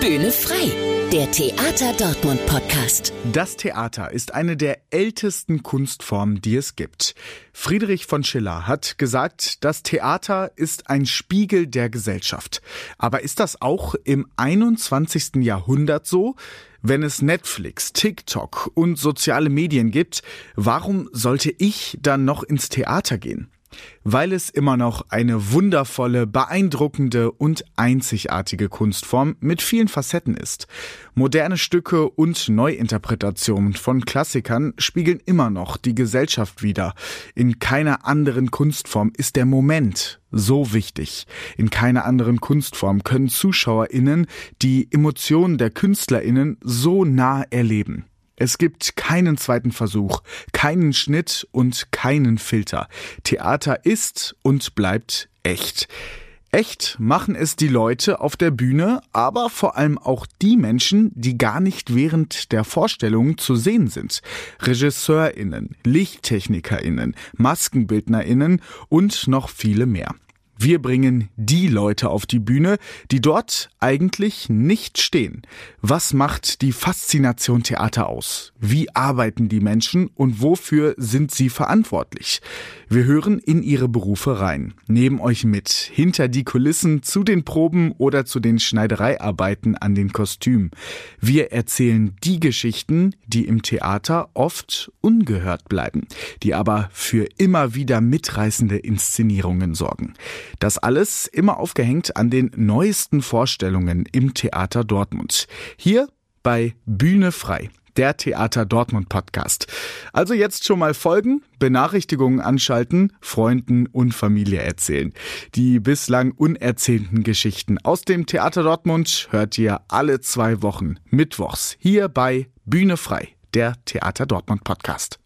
Bühne frei, der Theater Dortmund Podcast. Das Theater ist eine der ältesten Kunstformen, die es gibt. Friedrich von Schiller hat gesagt, das Theater ist ein Spiegel der Gesellschaft. Aber ist das auch im 21. Jahrhundert so? Wenn es Netflix, TikTok und soziale Medien gibt, warum sollte ich dann noch ins Theater gehen? Weil es immer noch eine wundervolle, beeindruckende und einzigartige Kunstform mit vielen Facetten ist. Moderne Stücke und Neuinterpretationen von Klassikern spiegeln immer noch die Gesellschaft wider. In keiner anderen Kunstform ist der Moment so wichtig. In keiner anderen Kunstform können Zuschauerinnen die Emotionen der Künstlerinnen so nah erleben. Es gibt keinen zweiten Versuch, keinen Schnitt und keinen Filter. Theater ist und bleibt echt. Echt machen es die Leute auf der Bühne, aber vor allem auch die Menschen, die gar nicht während der Vorstellung zu sehen sind. Regisseurinnen, Lichttechnikerinnen, Maskenbildnerinnen und noch viele mehr. Wir bringen die Leute auf die Bühne, die dort eigentlich nicht stehen. Was macht die Faszination Theater aus? Wie arbeiten die Menschen und wofür sind sie verantwortlich? Wir hören in ihre Berufe rein, nehmen euch mit, hinter die Kulissen, zu den Proben oder zu den Schneidereiarbeiten an den Kostümen. Wir erzählen die Geschichten, die im Theater oft ungehört bleiben, die aber für immer wieder mitreißende Inszenierungen sorgen. Das alles immer aufgehängt an den neuesten Vorstellungen im Theater Dortmund. Hier bei Bühne frei der Theater Dortmund Podcast. Also jetzt schon mal folgen, Benachrichtigungen anschalten, Freunden und Familie erzählen. Die bislang unerzählten Geschichten aus dem Theater Dortmund hört ihr alle zwei Wochen mittwochs hier bei Bühne frei, der Theater Dortmund Podcast.